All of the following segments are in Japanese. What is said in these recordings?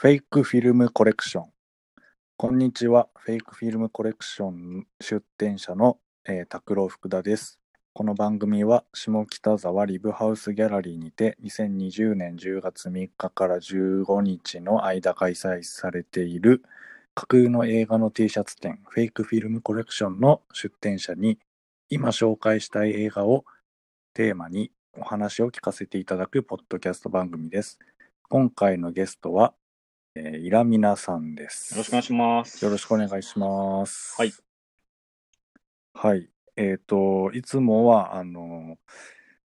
フェイクフィルムコレクション。こんにちは。フェイクフィルムコレクション出展者の、えー、拓郎福田です。この番組は下北沢リブハウスギャラリーにて2020年10月3日から15日の間開催されている架空の映画の T シャツ展フェイクフィルムコレクションの出展者に今紹介したい映画をテーマにお話を聞かせていただくポッドキャスト番組です。今回のゲストは、えー、イラミナさんです。よろしくお願いします。よろしくお願いします。はい。はい。えっ、と、いつもは、あの、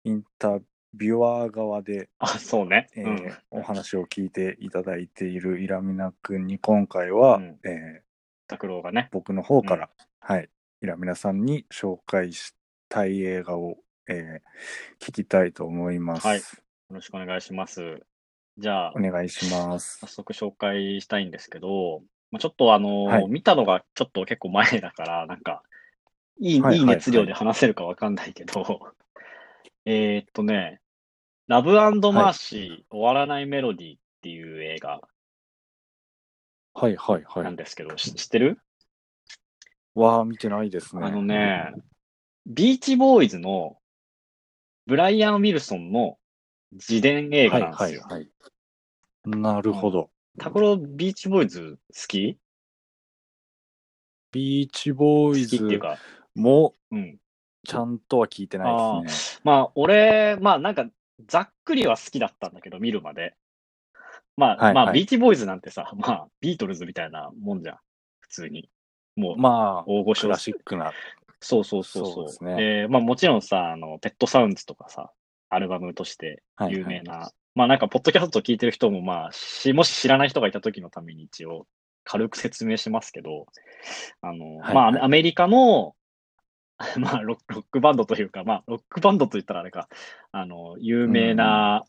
インタビュアー側で、あ、そうね。えーうん。お話を聞いていただいているイラミナ君に今回は、うんえー拓郎がね。僕の方から、はい、イラミナさんに紹介したい映画を、えー聞きたいと思います。はいよろしくお願いします。じゃあお、願いします早。速紹介したいんですけど、まあ、ちょっとあの、はい見たのがちょっと結構前だから、なんか、いい、はいいい熱量で話せるかわかんないけど、えーっとね、ラブマーシー、終わらないメロディーっていう映画はいはいはい。なんですけど、し知ってる？わあ、見てないですね。あのね、ビーチボーイズのブライアン・ウィルソンの自伝映画なんですよ。はいはいはい。なるほど。タコロビーチボーイズ好き？ビーチボーイズ好きっていうか、もうん。ちゃんとは聞いてないですね。まあ、俺、まあなんか、ざっくりは好きだったんだけど、見るまで。まあ、はいはいまあ、ビーチボーイズなんてさ、まあ、ビートルズみたいなもんじゃん。普通に。もう、まあ、大御所クラシックな。そうそうそうそう。そうですねで、まあもちろんさ、あの、ペットサウンズとかさ、アルバムとしてはい有名な、まあなんか、ポッドキャスト聞いてる人も、まあ、し、もし知らない人がいた時のために一応、軽く説明しますけど、あの、はいまあ、はいアメリカの、まあロック、ロックバンドというか、まあ、ロックバンドと言ったらあれか、あの、有名な、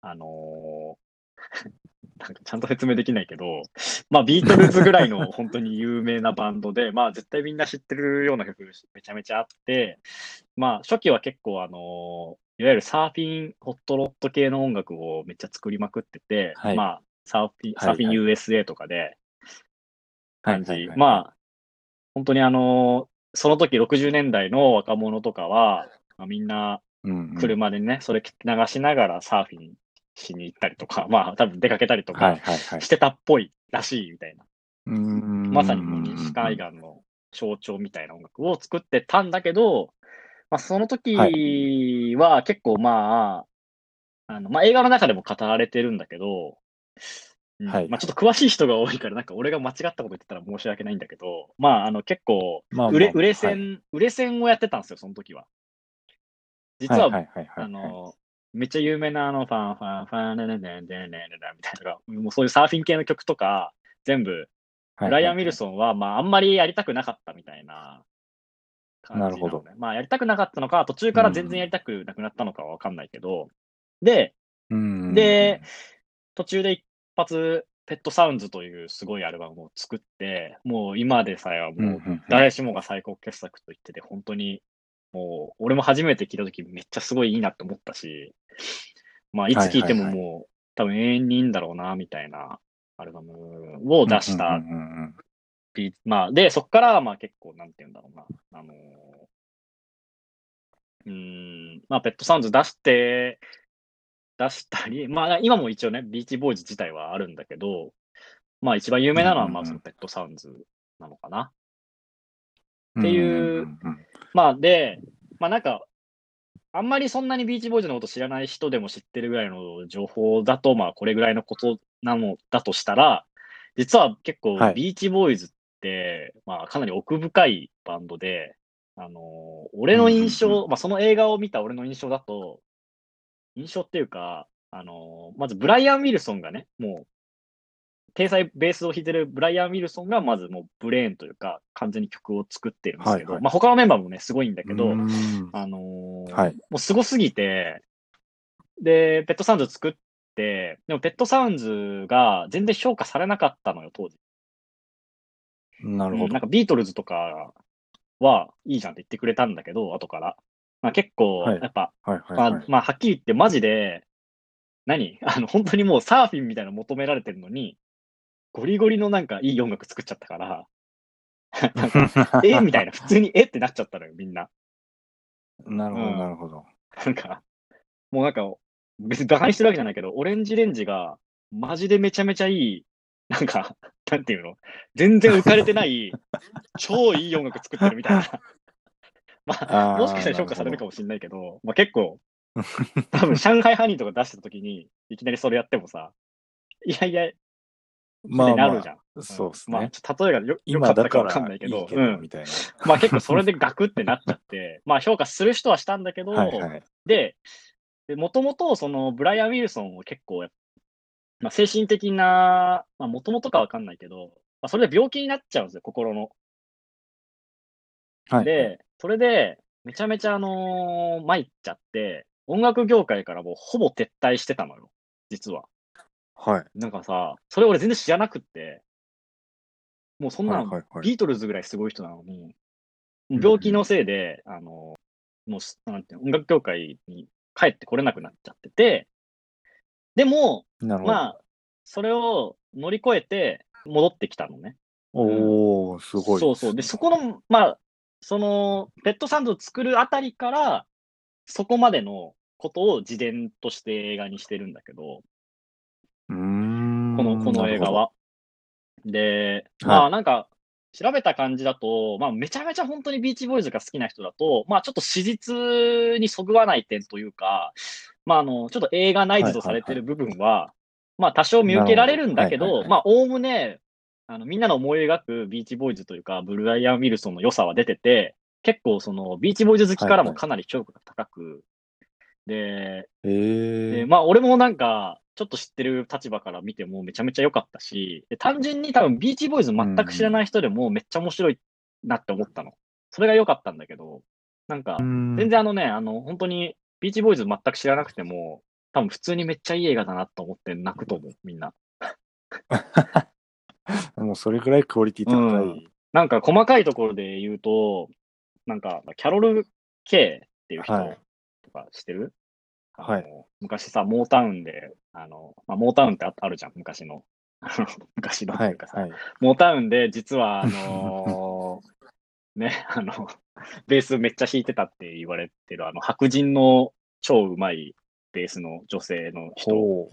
あの なんかちゃんと説明できないけど、まあ、ビートルズぐらいの 本当に有名なバンドで、まあ、絶対みんな知ってるような曲めちゃめちゃあって、まあ、初期は結構あの、いわゆるサーフィン、ホットロット系の音楽をめっちゃ作りまくってて、はいまあ、サーフィン、はいサーフィン USA とかで、感じ。はいはいはいまあ、本当にあの、その時60年代の若者とかは、まあ、みんなうんうん車でね、それ流しながらサーフィンしに行ったりとか、まあ多分出かけたりとはいかはいはいし。てたっぽいらしいみたいな。うーんまさにもう西海岸の象徴みたいな音楽を作ってたんだけど、まあその時は結構まあ、あの、まあ映画の中でも語られてるんだけど、うん。はい。まあちょっと詳しい人が多いから、なんか俺が間違ったこと言ってたら申し訳ないんだけど、まああの結構、売れ、売れ線、はい。売れ線をやってたんですよ、その時は。実は、はいはいはいはいあの、めっちゃ有名なあの、ファンファンファンネネネネネネネみたいなのが、もうそういうサーフィン系の曲とか、全部、はいブライアン・ウィルソンは、まあ、あんまりやりたくなかったみたいな感じのね。なるほど。まあ、やりたくなかったのか、途中から全然やりたくなくなったのかはわかんないけど、で、うん。で、途中で一発、ペットサウンズというすごいアルバムを作って、もう今でさえはもうん誰しもが最高傑作と言ってて、本当に、もう、俺も初めて聞いたときめっちゃすごいいいなって思ったし、まあ、いつ聞いてももう、多分永遠にいいんだろうな、みたいなアルバムを出したうんうんうんビーまあ、で、そっから、まあ結構、なんて言うんだろうな。あのーうーん、まあ、ペットサウンズ出して、出したり、まあ、今も一応ね、ビーチボーイズ自体はあるんだけど、まあ、一番有名なのは、まあ、そのペットサウンズなのかな。うんっていうまあ、で、まあなんか、あんまりそんなにビーチボーイズのこと知らない人でも知ってるぐらいの情報だと、まあこれぐらいのことなのだとしたら、実は結構はいビーチボーイズって、まあかなり奥深いバンドで、あのー俺の印象、まあその映画を見た俺の印象だと、印象っていうか、あのーまずブライアン・ウィルソンがね、もう、天才ベースを弾いてるブライアン・ウィルソンがまずもうブレーンというか、完全に曲を作ってるんですけど、はいはい。まあ他のメンバーもね、すごいんだけど、あのーはい。もうすごすぎて、で、ペットサウンズ作って、でもペットサウンズが全然評価されなかったのよ、当時。なるほどうんなん。かビートルズとかはいいじゃんって言ってくれたんだけど、後から。まあ、結構、はいやっぱ、はいはいまあ、はい。まあ、はっきり言ってマジで、何？あの、本当にもうサーフィンみたいなの求められてるのに、ゴリゴリのなんかいい音楽作っちゃったから、なんか、え？みたいな、普通にえ？ってなっちゃったのよ、みんな。なるほど、うんなるほど。なんか、もうなんか、別にバカにしてるわけじゃないけど、オレンジレンジが、マジでめちゃめちゃいい、なんか、なんていうの？全然浮かれてない、超いい音楽作ってるみたいな。まあ、もしかしたら評価されるかも。もしれないけど、まあ結構、多分上海ハニーとか出した時に、いきなりそれやってもさ、いやいや、みたいになるじゃん。そうですまあ、ね。ちょっと例えがよよか今ったかわだかんないけど、いいけど、うん。みたいな。まあ結構それでガクってなっちゃって、まあ評価する人はしたんだけど、はいはい。で、もともとそのブライアン・ウィルソンを結構やっ、まあ、精神的な、まあもともとかわかんないけど、まあ、それで病気になっちゃうんですよ、心の。はい。で、それで、めちゃめちゃあのー参っちゃって、音楽業界からもうほぼ撤退してたのよ、実は。はい。なんかさ、それ俺全然知らなくって、もうそんなの、はいはいはい。ビートルズぐらいすごい人なのに、もう病気のせいで、あの、もうす、なんていうの、音楽業界に帰ってこれなくなっちゃってて、でも。まあ、それを乗り越えて戻ってきたのね。おー、すごい。そうそう。で、そこの、まあ、その、ペットサンドを作るあたりから、そこまでのことを自伝として映画にしてるんだけど、うーん。この、この映画は。で、はいまあなんか、調べた感じだと、まあめちゃめちゃ本当にビーチボーイズが好きな人だと、まあちょっと史実にそぐわない点というか、まああの、ちょっと映画内図とされてる部分は、まあ多少見受けられるんだけど、まあおおむね、あの、みんなの思い描くビーチボーイズというか、ブルライアン・ウィルソンの良さは出てて、結構その、ビーチボーイズ好きからもかなり評価が高く、で、えー。で、まあ、俺もなんか、ちょっと知ってる立場から見てもめちゃめちゃ良かったし、で単純に多分ビーチボーイズ全く知らない人でもめっちゃ面白いなって思ったの。それが良かったんだけど、なんか、全全然あのね、あの、本当にビーチボーイズ全く知らなくても、多分普通にめっちゃいい映画だなと思って泣くと思う、みんな。もうそれぐらいクオリティ高い。うんなんか細かいところで言うと、なんか、キャロル・ケイっていう人はいとか知ってる、はい昔さ、モータウンで、あの、まあ、モータウンってああるじゃん、昔の。あ の昔のってはいいうか。さ、はい。モータウンで実は、あのー ね、あの、ベースめっちゃ弾いてたって言われてる、あの、白人の超うまいベースの女性の人。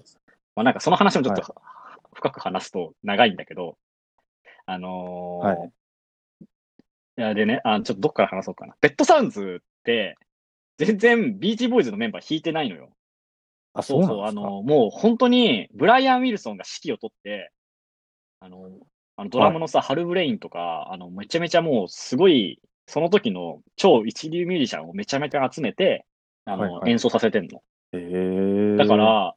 まあ、なんかその話もちょっと、は深く話すと長いんだけど、あのーはいでね、あ、ちょっとどっから話そうかな。ペットサウンズって、全然ビーチボーイズのメンバー弾いてないのよ。あ、そうそう、あの、もう本当に、ブライアン・ウィルソンが指揮を取って、あの、あのドラムのさ、ハル・ブレインとか、あの、めちゃめちゃもう、すごい、その時の超一流ミュージシャンをめちゃめちゃ集めて、あの、はいはい演奏させてんの。えー。だか、ら、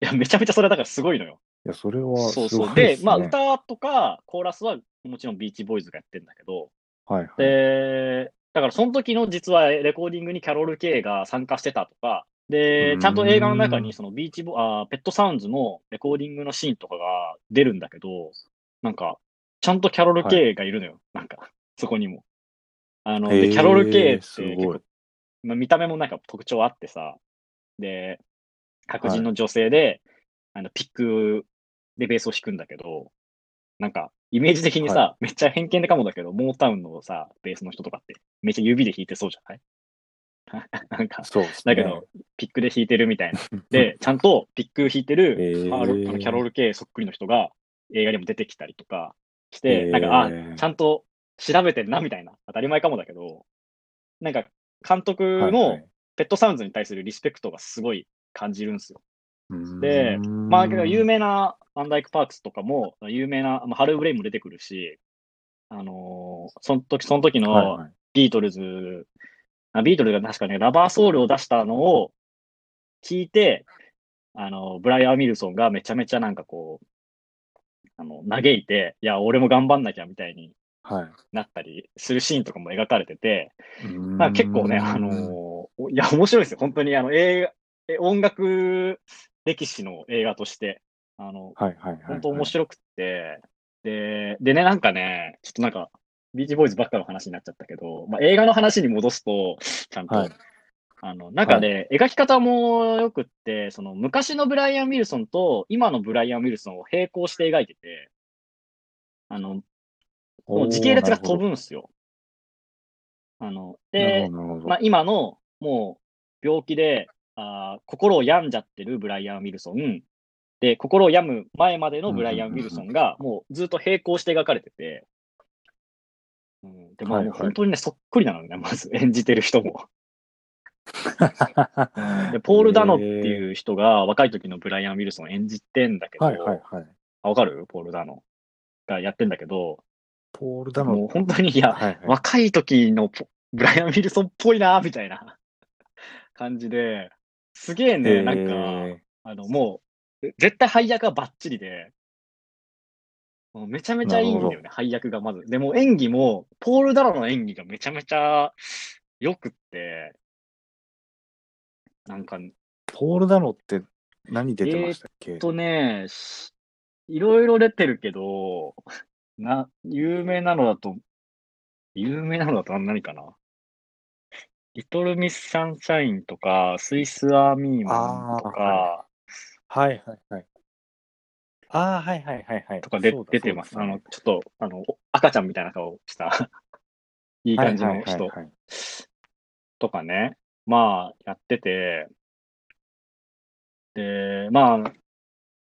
いや、めちゃめちゃそれだからすごいのよ。いや、それはそうそう。すごいで、まあ、歌とか、コーラスは、もちろんビーチボーイズがやってんだけど、はいはい。で、だからその時の実はレコーディングにキャロル・ケイが参加してたとか、でうー、んちゃんと映画の中にそのビーチボ、あーペットサウンズのレコーディングのシーンとかが出るんだけど、なんか、ちゃんとキャロル・ケイがいるのよ。なんか、そこにも。あの、で、キャロル・ケイって結構、まあ、見た目もなんか特徴あってさ、で、白人の女性で、あの、ピックでベースを弾くんだけど、なんか、イメージ的にさ、はめっちゃ偏見でかもだけど、モータウンのさ、ベースの人とかって、めっちゃ指で弾いてそうじゃない？なんか、そうね。だけど、ピックで弾いてるみたいな。で、ちゃんとピック弾いてえる、ー、あのあのキャロル系そっくりの人が映画にも出てきたりとかして、えー。なんか、あ、ちゃんと調べてんなみたいな、当たり前かもだけど、なんか、監督はいはのい。ペットサウンズに対するリスペクトがすごい感じるんですよ。うーん。でまあ、有名なアンダイク・パークスとかも、有名な、まあ、ハル・ブレインも出てくるし、あのーその時、その時はいのはい。ビートルズ、あビートルズが確かね、ラバーソウルを出したのを聞いて、あの、ブライアン・ミルソンがめちゃめちゃなんかこう、あの、嘆いて、いや、俺も頑張んなきゃみたいにはい。なったりするシーンとかも描かれてて、うーんまあ結構ね、あのーいや、面白いですよ。本当に、あの、映画、え音楽歴史の映画として、あの、はいはいはいはい。本当面白くって、で、でね、なんかね、ちょっとなんか、ビーチボーイズばっかの話になっちゃったけど、まあ、映画の話に戻すと、ちゃんと、はいあの、中で描き方も良くって、その昔のブライアン・ウィルソンと今のブライアン・ウィルソンを並行して描いてて、あの、もう時系列が飛ぶんすよ。あの、で。まあ、今の、もう、病気で、あー心を病んじゃってるブライアン・ウィルソン、で、心を病む前までのブライアン・ウィルソンが、もうずっと並行して描かれてて、うん、で、まあ、はいはい。もう本当にね、そっくりなのね、まず。演じてる人も。で、ポール・ダノっていう人が若い時のブライアン・ウィルソンを演じてんだけど、はいはいはい。あ、わかる？ポール・ダノ。がやってんだけど、ポールダノ。もう本当に、いや、はいはい。若い時のポブライアン・ウィルソンっぽいな、みたいな。感じで、すげえね、なんか、えあの、もう、絶対配役がバッチリで、もうめちゃめちゃいいんだよね、配役がまず。でも演技も、ポール・ダロの演技がめちゃめちゃ良くって、なんか、ーポールダノって何出てましたっけ、えっとね、しいろいろ出てるけど、な、有名なのだと、有名なのだと何かな。リトルミス・サンシャインとか、スイス・アーミーマンとか、はいはいはい。ああ、はいはいはいはい。とかで出てます。あの、ちょっと、あの、お赤ちゃんみたいな顔した、いい感じのはい人はいはいはいとかね、まあ、やってて、で、まあ、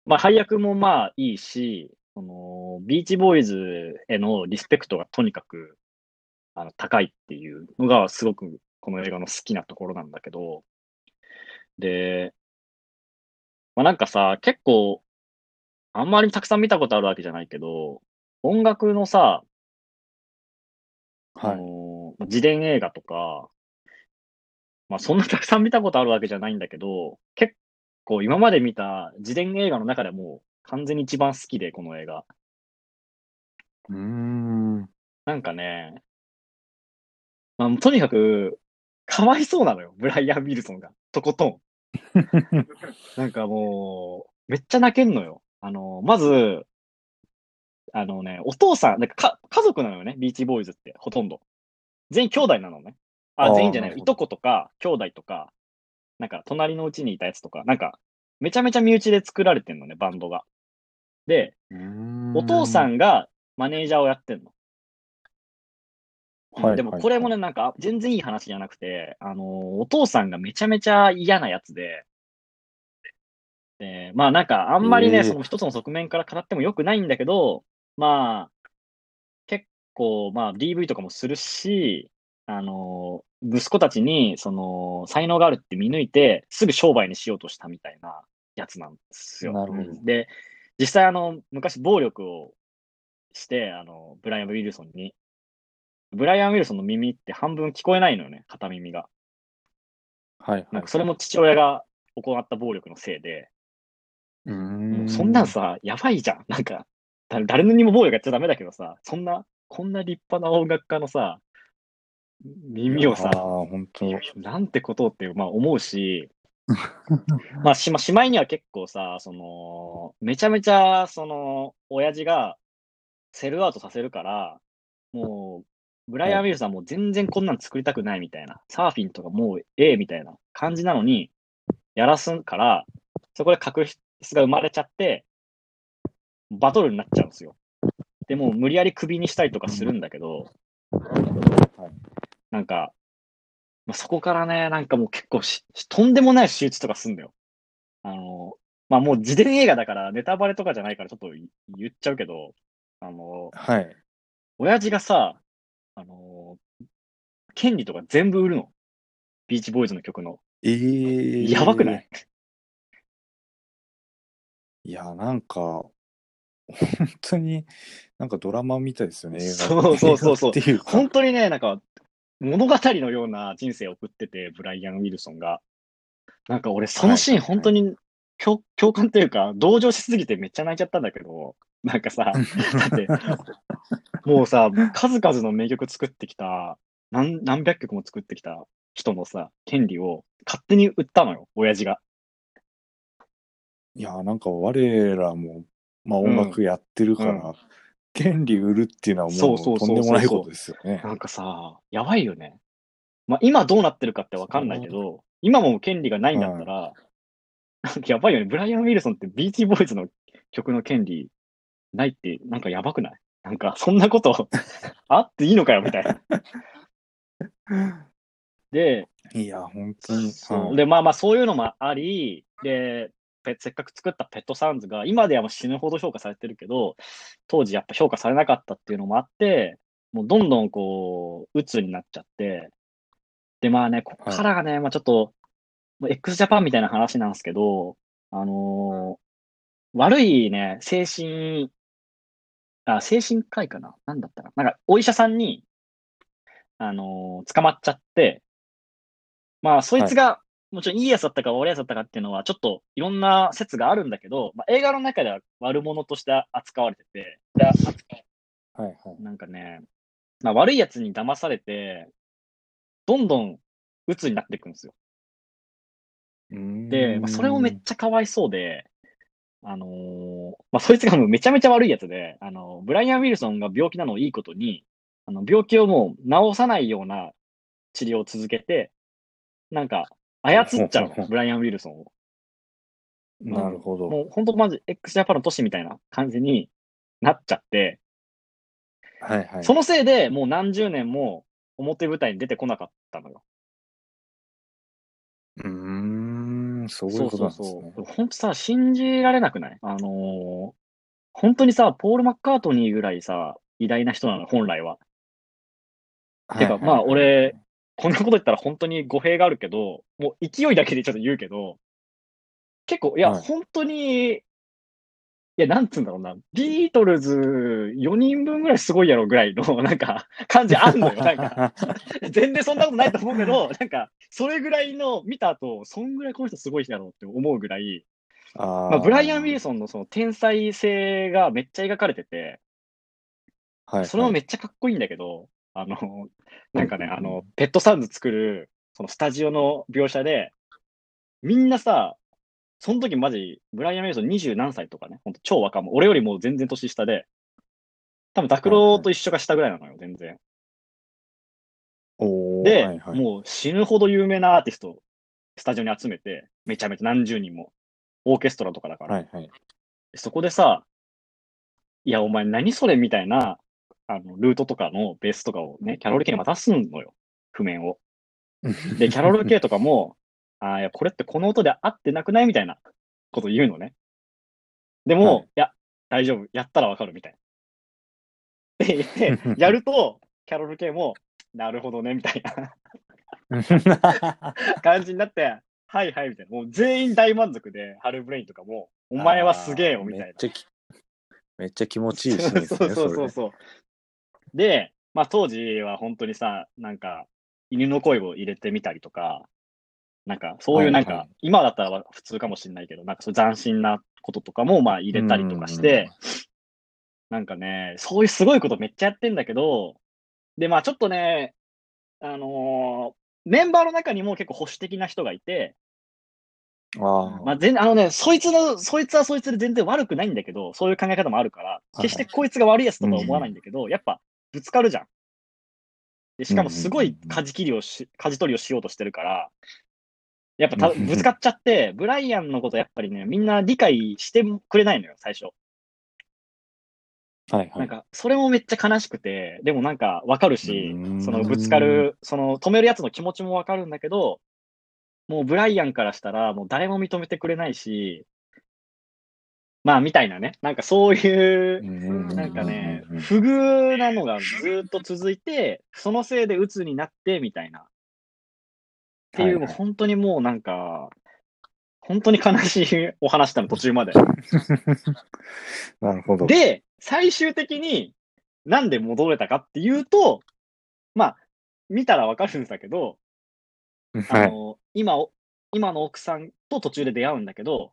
まあ、配役もまあいいし、その、ビーチボーイズへのリスペクトがとにかく、あの、高いっていうのがすごくこの映画の好きなところなんだけど、で、まあなんかさ、結構、あんまりたくさん見たことあるわけじゃないけど、音楽のさ、あはい。の自伝映画とか、まあそんなたくさん見たことあるわけじゃないんだけど、結構今まで見た自伝映画の中でも完全に一番好きで、この映画。うーん。なんかね、まあとにかく、かわいそうなのよ、ブライアン・ウィルソンが。とことん。なんかもう、めっちゃ泣けんのよ。あの、まず、あのね、お父さん、なんかか家族なのよね、ビーチボーイズって、ほとんど。全員兄弟なのね。あ、全員じゃないいとことか、兄弟とか、なんか、隣のうちにいたやつとか、なんか、めちゃめちゃ身内で作られてんのね、バンドが。で、お父さん、んがマネージャーをやってんの。はいでもこれもね、なんか、全然いい話じゃなくて、あの、お父さんがめちゃめちゃ嫌なやつで、で、まあなんか、あんまりね、ええその一つの側面から語っても良くないんだけど、まあ、結構、まあ DV とかもするし、あの、息子たちに、その、才能があるって見抜いて、すぐ商売にしようとしたみたいなやつなんですよ。なるほどうんで、実際あの、昔暴力をして、あの、ブライアン・ウィルソンに、ブライアン・ウィルソンの耳って半分聞こえないのよね、片耳が。はいはい。なんかそれも父親が行った暴力のせいで、うんそんなんさ、やばいじゃん。なんか、だ誰にも暴力やっちゃダメだけどさ、そんな、こんな立派な音楽家のさ、耳をさ本当なんてことって、まあ思うし、まあしま、しまいには結構さ、その、めちゃめちゃ、その、親父がセルアウトさせるから、もう、ブライアン・ウィルさんもう全然こんなん作りたくないみたいな、サーフィンとかもうええみたいな感じなのに、やらすから、そこで確執が生まれちゃって、バトルになっちゃうんですよ。でもう無理やりクビにしたりとかするんだけど、なんか、まあ、そこからね、なんかもう結構し、しとんでもない手術とかすんだよ。あの、まあもう自伝映画だからネタバレとかじゃないからちょっとい言っちゃうけど、あの、はい。親父がさ、あの、権利とか全部売るの。ビーチボーイズの曲の。ええやばくない？いや、なんか、本当に、なんかドラマみたいですよね、映画。そうそうそうそう映画っていうか。本当にね、なんか、物語のような人生を送ってて、ブライアン・ウィルソンが。なんか俺、そのシーン本当に共共感というか、同情しすぎてめっちゃ泣いちゃったんだけど、なんかさ、だって、もうさ、数々の名曲作ってきた、何何百曲も作ってきた人のさ、権利を勝手に売ったのよ、親父が。いや、なんか我らも、まあ音楽やってるから、うん権利売るっていうのはもうとんでもないことですよね。なんかさ、やばいよね。まあ今どうなってるかってわかんないけど、今も権利がないんだったら、なんかやばいよね。ブライアン・ウィルソンってビーチボーイズの曲の権利ないって、なんかやばくない？なんか、そんなこと あっていいのかよ、みたいな。で、いや、本当に。そうで、まあまあ、そういうのもあり、で、ペせっかく作ったペットサウンズが、今ではもう死ぬほど評価されてるけど、当時やっぱ評価されなかったっていうのもあって、もうどんどんこう、鬱になっちゃって、で、まあね、ここからがね、まあちょっと、x ジャパンみたいな話なんですけど、あのー悪いね、精神、あ、精神科医かな？なんだったかな？なんか、お医者さんに、あのー捕まっちゃって、まあ、そいつが、もちろんいいやつだったか悪いやつだったかっていうのは、ちょっといろんな説があるんだけど、まあ、映画の中では悪者として扱われてて、ではいはい。なんかね、まあ、悪いやつに騙されて、どんどん鬱になっていくんですよ。で、まあ、それもめっちゃかわいそうで、あのーまあ、そいつがもうめちゃめちゃ悪いやつで、あの、ブライアン・ウィルソンが病気なのをいいことに、あの、病気をもう治さないような治療を続けて、なんか、操っちゃうの、ブライアン・ウィルソンを。なるほど。もう本当マジ x ジャパンの都市みたいな感じになっちゃって、はいはい。そのせいでもう何十年も表舞台に出てこなかったのよ。うーん、そういうことそうそうなんですね。そう。本当さ、信じられなくない？あのー本当にさ、ポール・マッカートニーぐらいさ、偉大な人なの、本来は。てか、まあ、俺、こんなこと言ったら本当に語弊があるけど、もう勢いだけでちょっと言うけど、結構、いや、はい。本当に、いや、なんつうんだろうな、ビートルズ4人分ぐらいすごいやろぐらいの、なんか、感じあんのよ。なんか、全然そんなことないと思うけど、なんか、それぐらいの見た後、そんぐらいこの人すごい人だろうって思うぐらい、あー。まあ、ブライアン・ウィルソンのその天才性がめっちゃ描かれてて、はいはい。それもめっちゃかっこいいんだけど、あの、なんかね、あの、ペットサウンズ作る、そのスタジオの描写で、みんなさ、その時マジ、ブライアン・ウィルソン二十何歳とかね、ほんと超若者、俺よりも全然年下で、多分、拓郎と一緒か下ぐらいなのよ、全然。で、はいはいもう死ぬほど有名なアーティスト、スタジオに集めて、めちゃめちゃ何十人も、オーケストラとかだから、はいはい。そこでさ、いや、お前何それみたいな、あの、ルートとかのベースとかをね、キャロル・ケに渡すのよ。譜面を。で、キャロル・ケとかも、ああ、いや、これってこの音で合ってなくないみたいなこと言うのね。でも、はいい、や、大丈夫。やったらわかるみたいな。って言って、やると、キャロル・ケも、なるほどね、みたいな 感じになって、はいはい、みたいな。もう全員大満足で、ハルブレインとかも、お前はすげえよ、みたいなめっ。ちゃきめっちゃ気持ちいいシーンですね。そうそうそうそう。で、まあ当時は本当にさ、なんか、犬の声を入れてみたりとか、なんか、そういうなんか、はい。はい今だったら普通かもしれないけど、なんかそういう斬新なこととかもまあ入れたりとかして、なんかね、そういうすごいことめっちゃやってんだけど、で、まあちょっとね、あのーメンバーの中にも結構保守的な人がいて、あまあ、全あのね、そいつの、そいつはそいつで全然悪くないんだけど、そういう考え方もあるから、い決してこいつが悪いやつとか思わないんだけど、やっぱぶつかるじゃん。でしかもすごい舵切りをし、舵取りをしようとしてるから、やっぱたうんぶつかっちゃって、ブライアンのことやっぱりね、みんな理解してくれないのよ、最初。あ、はいはい。なんか、それもめっちゃ悲しくて、でもなんかわかるしそのぶつかる、その止めるやつの気持ちもわかるんだけど、もうブライアンからしたらもう誰も認めてくれないし、まあみたいなね、なんかそういう、ななんかね、不遇なのがずっと続いて、そのせいで鬱になってみたいな。っていう、もう本当にもうなんか、本当に悲しいお話なの、途中まで。なるほど。で、最終的になんで戻れたかっていうと、まあ、見たらわかるんだけど、あはい。の、今お、今の奥さんと途中で出会うんだけど、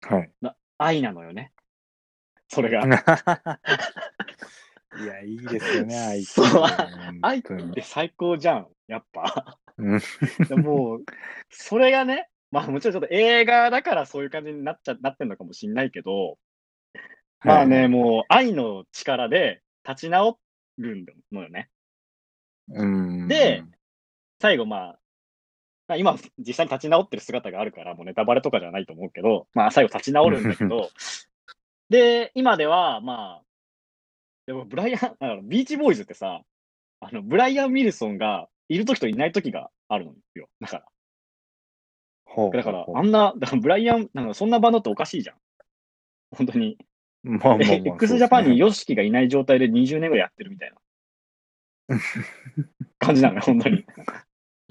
はい。な愛なのよね。それが。いや、いいですよね、愛って。そう本愛って最高じゃん、やっぱ。もう、それがね、まあもちろんちょっと映画だからそういう感じになっちゃ、なってんのかもしんないけど、まあね、もう愛の力で立ち直るのよね。うん。で最後まあ、まあ今、実際に立ち直ってる姿があるから、もうネタバレとかじゃないと思うけど、まあ最後立ち直るんだけど、で、今では、まあ、でもブライアン、だからビーチボーイズってさ、あの、ブライアン・ウィルソンがいる時といない時があるのよ。だから、ほうだからあんな、だからブライアン、なんかそんなバンドっておかしいじゃん。本当に。まあまあまあで、そう x ジャパンに YOSHIKI がいない状態で20年ぐらいやってるみたいな 感じなのよ、本当に。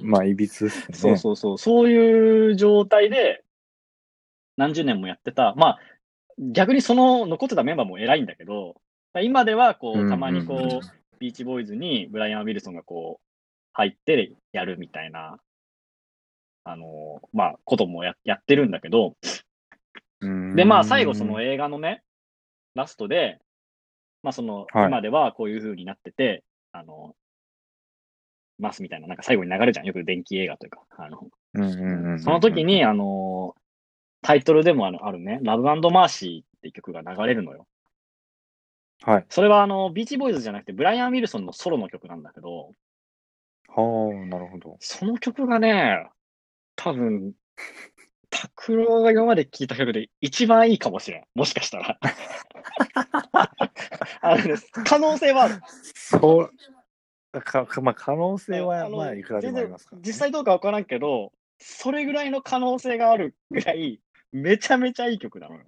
まあ、いびつですね。そうそうそう。そういう状態で、何十年もやってた。まあ、逆にその残ってたメンバーも偉いんだけど、今では、こう、うんうんうんたまにこう、ビーチボーイズにブライアン・ウィルソンがこう、入ってやるみたいな、あの、まあ、こともややってるんだけど、うんで、まあ、最後、その映画のね、ラストで、まあ、その、はい今ではこういう風になってて、あの、ますみたいな、なんか最後に流れるじゃん。よく電気映画というか。あの、その時に、あの、タイトルでもあのあるね、ラブマーシーって曲が流れるのよ。はい。それはあの、ビーチボーイズじゃなくて、ブライアン・ウィルソンのソロの曲なんだけど、はあ、なるほど。そその曲がね、多分、拓郎が今まで聴いた曲で一番いいかもしれん。もしかしたら。あのね、可能性はある。そう、かかまあ、可能性は、まあ、いくらでもありますから、ね。実際どうかわからんけど、それぐらいの可能性があるぐらい、めちゃめちゃいい曲なのよ。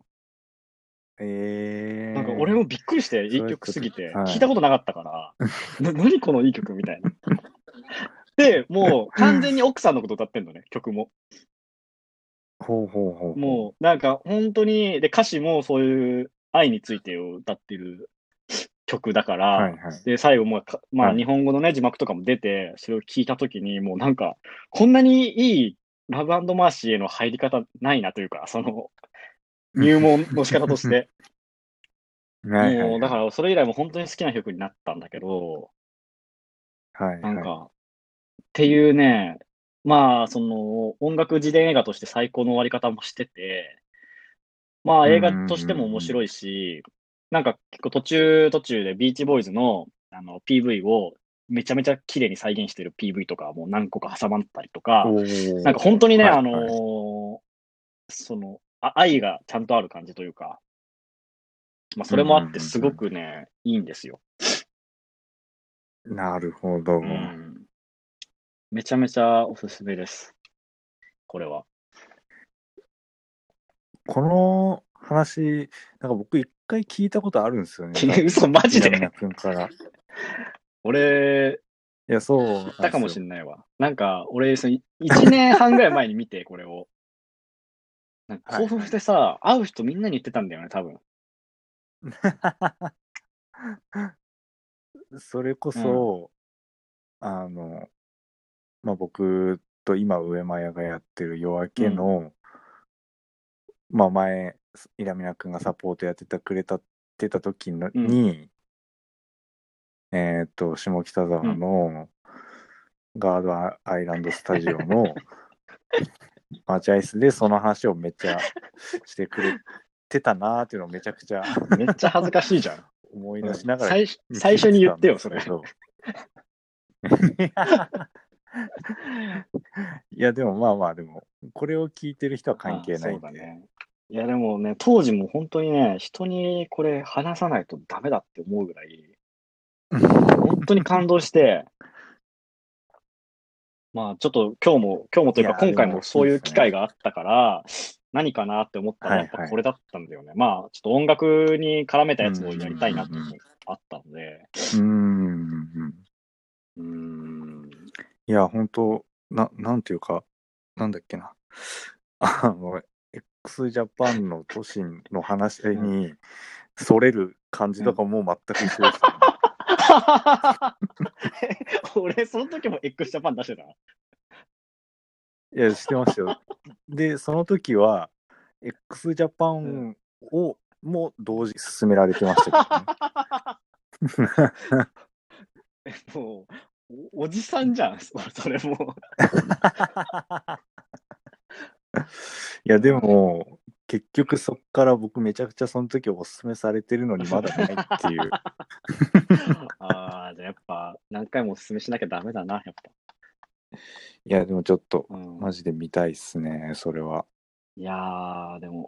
ええなんか俺もびっくりして、いい曲すぎて、はい聞いたことなかったから、な何このいい曲みたいな。で、もう完全に奥さんのこと歌ってんのね、曲も。ほうほうほう。もうなんか本当に、で、歌詞もそういう愛についてを歌ってる曲だから、はいはい。で、最後もか、まはいあ日本語のね、字幕とかも出て、それを聞いたときに、もうなんか、こんなにいいラブマーシーへの入り方ないなというか、その、入門の仕方として。はいはいもう、だからそれ以来も本当に好きな曲になったんだけど、はいなんか、はっていうね、まあ、その、音楽自伝映画として最高の終わり方もしてて、まあ映画としても面白いし、なんか結構途中途中でビーチボーイズのあの PV をめちゃめちゃ綺麗に再現してる PV とかも何個か挟まったりとか、い。なんか本当にね、はいあのーそのあ、愛がちゃんとある感じというか、まあそれもあってすごくね、いいんですよ。なるほど。うん。めちゃめちゃおすすめです。これは。この話、なんか僕一回聞いたことあるんですよね。嘘、マジで？君から。い俺、や、そうたかもしんないわ。なんか、俺、その1年半ぐらい前に見て、これを。なんか興奮してさ、会う人みんなに言ってたんだよね、多分。それこそ、あの、まあ、僕と今、上間屋がやってる夜明けの、まあ、前、イラミナ君がサポートやってたくれたってた時のうんに、えっ、と、下北沢のガードアイランドスタジオの 待合室でその話をめっちゃしてくれてたなーっていうのをめちゃくちゃめっちゃ恥ずかしいじゃん。思い出しながら最初最初に言ってよ、それ。いや、でもまあまあ、でも、これを聞いてる人は関係ないんで。ね。いや、でもね、当時も本当にね、人にこれ話さないとダメだって思うぐらい、本当に感動して、まあちょっと今日も、今日もというか今回もそういう機会があったから、何かなって思ったらやっぱこれだったんだよね。まあちょっと音楽に絡めたやつをやりたいなってあったので、うーん。うーん。いや、本当な、なんていうか、なんだっけな。あの、x ジャパンの都市の話に、それる感じとかも全く一緒でした、ね俺、その時も x ジャパン出してた。いや、してましたよ。で、その時は、x ジャパンを、も同時進められてましたけどね。もう、おおじさんじゃん、そそれもう。いや、でも、結局そっから僕めちゃくちゃその時おすすめされてるのにまだないっていう。ああ、じゃあやっぱ、何回もおすすめしなきゃダメだな、やっぱ。いや、でもちょっと、うん、マジで見たいっすね、それは。いやー、でも、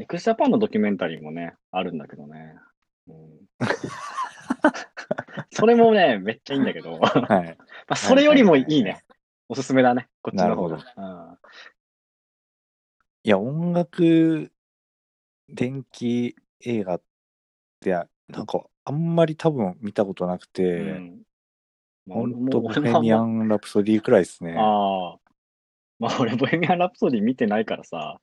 エクスジャパンのドキュメンタリーもね、あるんだけどね。うん、それもね、めっちゃいいんだけど、まはい。あそれよりもいいはいはいはいね。おすすめだね、こっちの方が。なるいや、音楽、電気映画って、なんか、あんまり多分見たことなくうて、ん。うんまあ、ほ俺んとボヘミアン・ラプソディくらいですね。ああ。まあ、俺、ボヘミアン・ラプソディ見てないからさ、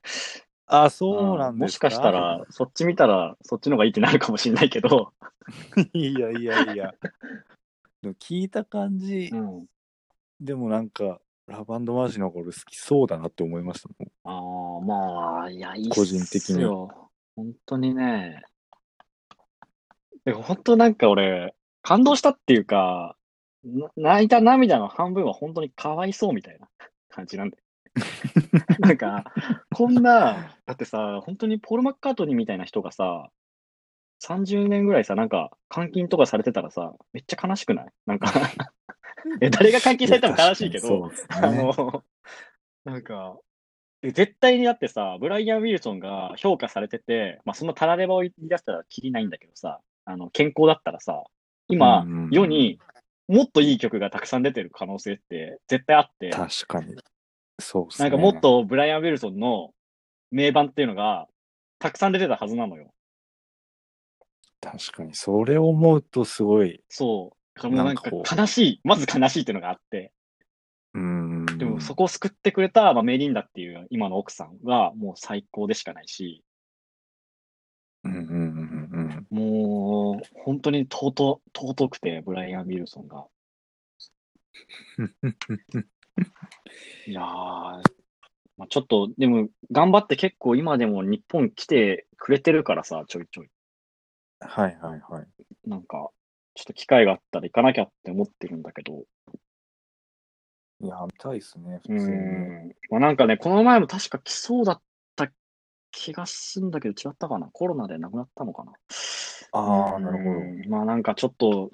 あ、そうなんもしですか。かしたら、そっち見たら、そっちの方がいいってなるかもしれないけど、いやいやいや。でも聞いた感じ、うん。でもなんか、ラブマージの頃好きそうだなって思いましたもん。ああ、まあ、いや、いいっすよ。個人的に本当にね。で本当なんか俺、感動したっていうか、な泣いた涙の半分は本当にかわいそうみたいな 感じなんで。なんか、こんな、だってさ、本当にポール・マッカートニーみたいな人がさ、30年ぐらいさ、なんか、監禁とかされてたらさ、めっちゃ悲しくない？なんかえ、誰が監禁されても悲しいけど、そうですあね。の、なんか、え絶対にだってさ、ブライアン・ウィルソンが評価されてて、まあそのたらればを言い出したらきりないんだけどさ、あの、健康だったらさ、今世にもっといい曲がたくさん出てる可能性って絶対あって、確かに。そうですね。なんかもっとブライアン・ウィルソンの名盤っていうのがたくさん出てたはずなのよ。確かに。それを思うとすごい、そなんかなんかこう悲しい、まず悲しいっていうのがあって、うーん。でもそこを救ってくれた、まあ、メリンダっていう今の奥さんがもう最高でしかないし、うんうんうんうんもう本当に尊、尊くて、ブライアン・ウィルソンが。いやー、まあ、ちょっと、でも頑張って結構今でも日本来てくれてるからさ、ちょいちょい。はいはいはい。なんか、ちょっと機会があったら行かなきゃって思ってるんだけど、いや、見たいですね、う普通に。ん。まあ、なんかね、この前も確か来そうだった気がするんだけど、違ったかな？コロナで亡くなったのかな？ああ、なるほど。うんまあなんかちょっと、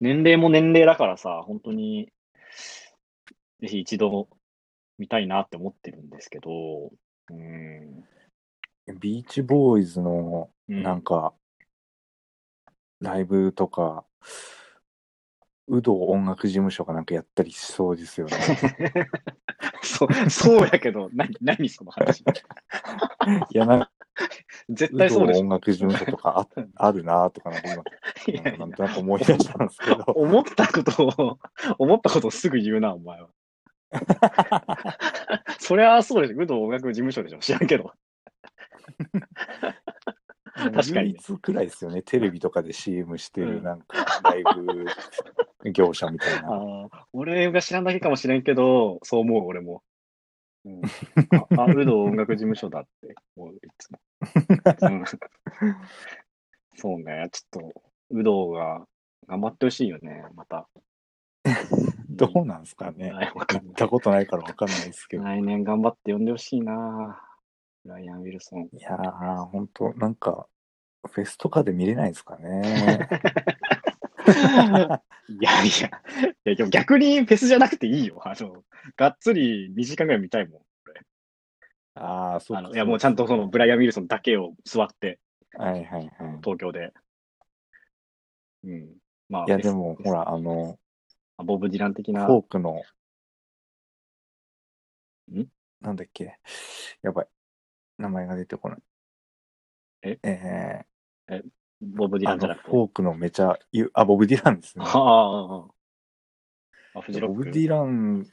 年齢も年齢だからさ、本当に、ぜひ一度見たいなって思ってるんですけど、うん。ビーチボーイズの、うんなんか、ライブとか、有働音楽事務所がなんかやったりしそうですよね。そう、そうやけど、何、何その話。いや、なんか、絶有対そうでし音楽事務所とかあ あるなとかなんか今、いやいやなんとなく思い出したんですけど。思ったことを、思ったことをすぐ言うな、お前は。そりゃそうでしょ。武道音楽事務所でしょ。知らんけど。確かに唯一くらいですよね、テレビとかで CM してる、うんなんか、ライブ業者みたいあな。あ、俺が知らんだけかもしれんけど、そう思う、俺も。うん、あ、あ有働音楽事務所だって思う、いつも。うん、そうね、ちょっと、有働が頑張ってほしいよね、また。どうなんですかね。はいわかんない行ったことないからわかんないですけど。来年頑張って呼んでほしいなライアン・ウィルソン。いやー、ほんと、なんか、フェスとかで見れないですかね。いやいや、いやでも逆にフェスじゃなくていいよ。あの、がっつり2時間ぐらい見たいもん。ああ、そうかあのいや、もうちゃんとそのブライアン・ウィルソンだけを座って、はいはいはい。東京で。うん。まあ、いや、フェスでも、ほら、あの、ボブ・ディラン的な。フォークの、ん？なんだっけ。やばい。名前が出てこない。え？えボブ・ディランじゃなくて？フォークのめちゃゆ、あ、ボブ・ディランですね。ああ、あフジロック。ボブ・ディラン、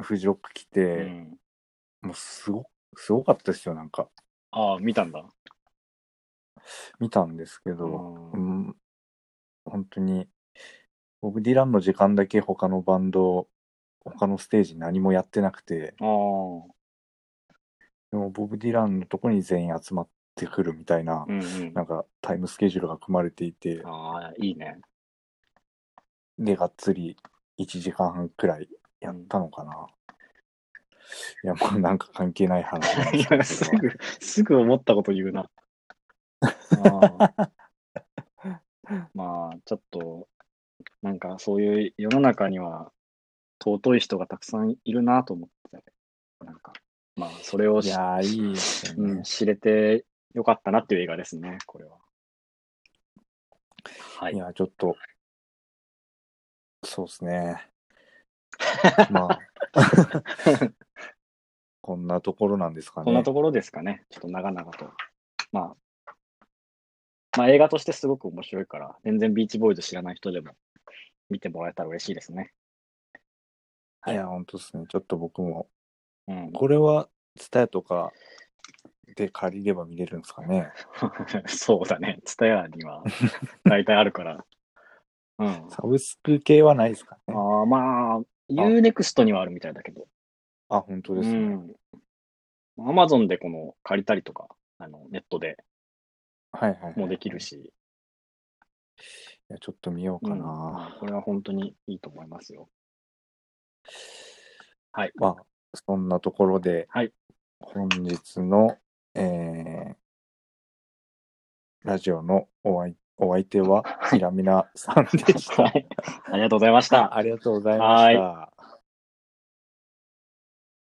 フジロック来て、うん。もうすご、すごかったですよ、なんか。ああ、見たんだ。見たんですけうど、んうん、本当に、ボブ・ディランの時間だけ他のバンド、他のステージ何もやってなくて、ああ。でもボブ・ディランのとこに全員集まってくるみたいな、うんうん。なんかタイムスケジュールが組まれていて、ああ、いいね。で、がっつり1時間半くらいやったのかな。いや、もうなんか関係ない話なんいですけど や、すぐ、すぐ思ったこと言うな。ああまあ、ちょっと、なんかそういう世の中には、尊い人がたくさんいるなと思って、なんか、まあ、それをしいやー、いいですよね。うん、知れてよかったなっていう映画ですね、これは。はいい。や、ちょっと、そうですね。まあ、こんなところなんですかね。こんなところですかね。ちょっと長々と。まあ、まあ映画としてすごく面白いから、全然ビーチボーイズ知らない人でも見てもらえたら嬉しいですね。いや、本当ですね。ちょっと僕も、うん。これは、ツタヤとかで借りれば見れるんですかね。そうだね。ツタヤには大体あるから。うん。サブスク系はないですかね。ああ、まあ、UNEXT にはあるみたいだけど。あ、本当ですね。うん。アマゾンでこの借りたりとか、あの、ネットではいはい、はい。もできるし、ちょっと見ようかな。これは本当にいいと思いますよ。はい。まあ、そんなところで、はい本日の、えー、ラジオのお相お相手は、ひらみなさんでした。はい。ありがとうございました。ありがとうございました。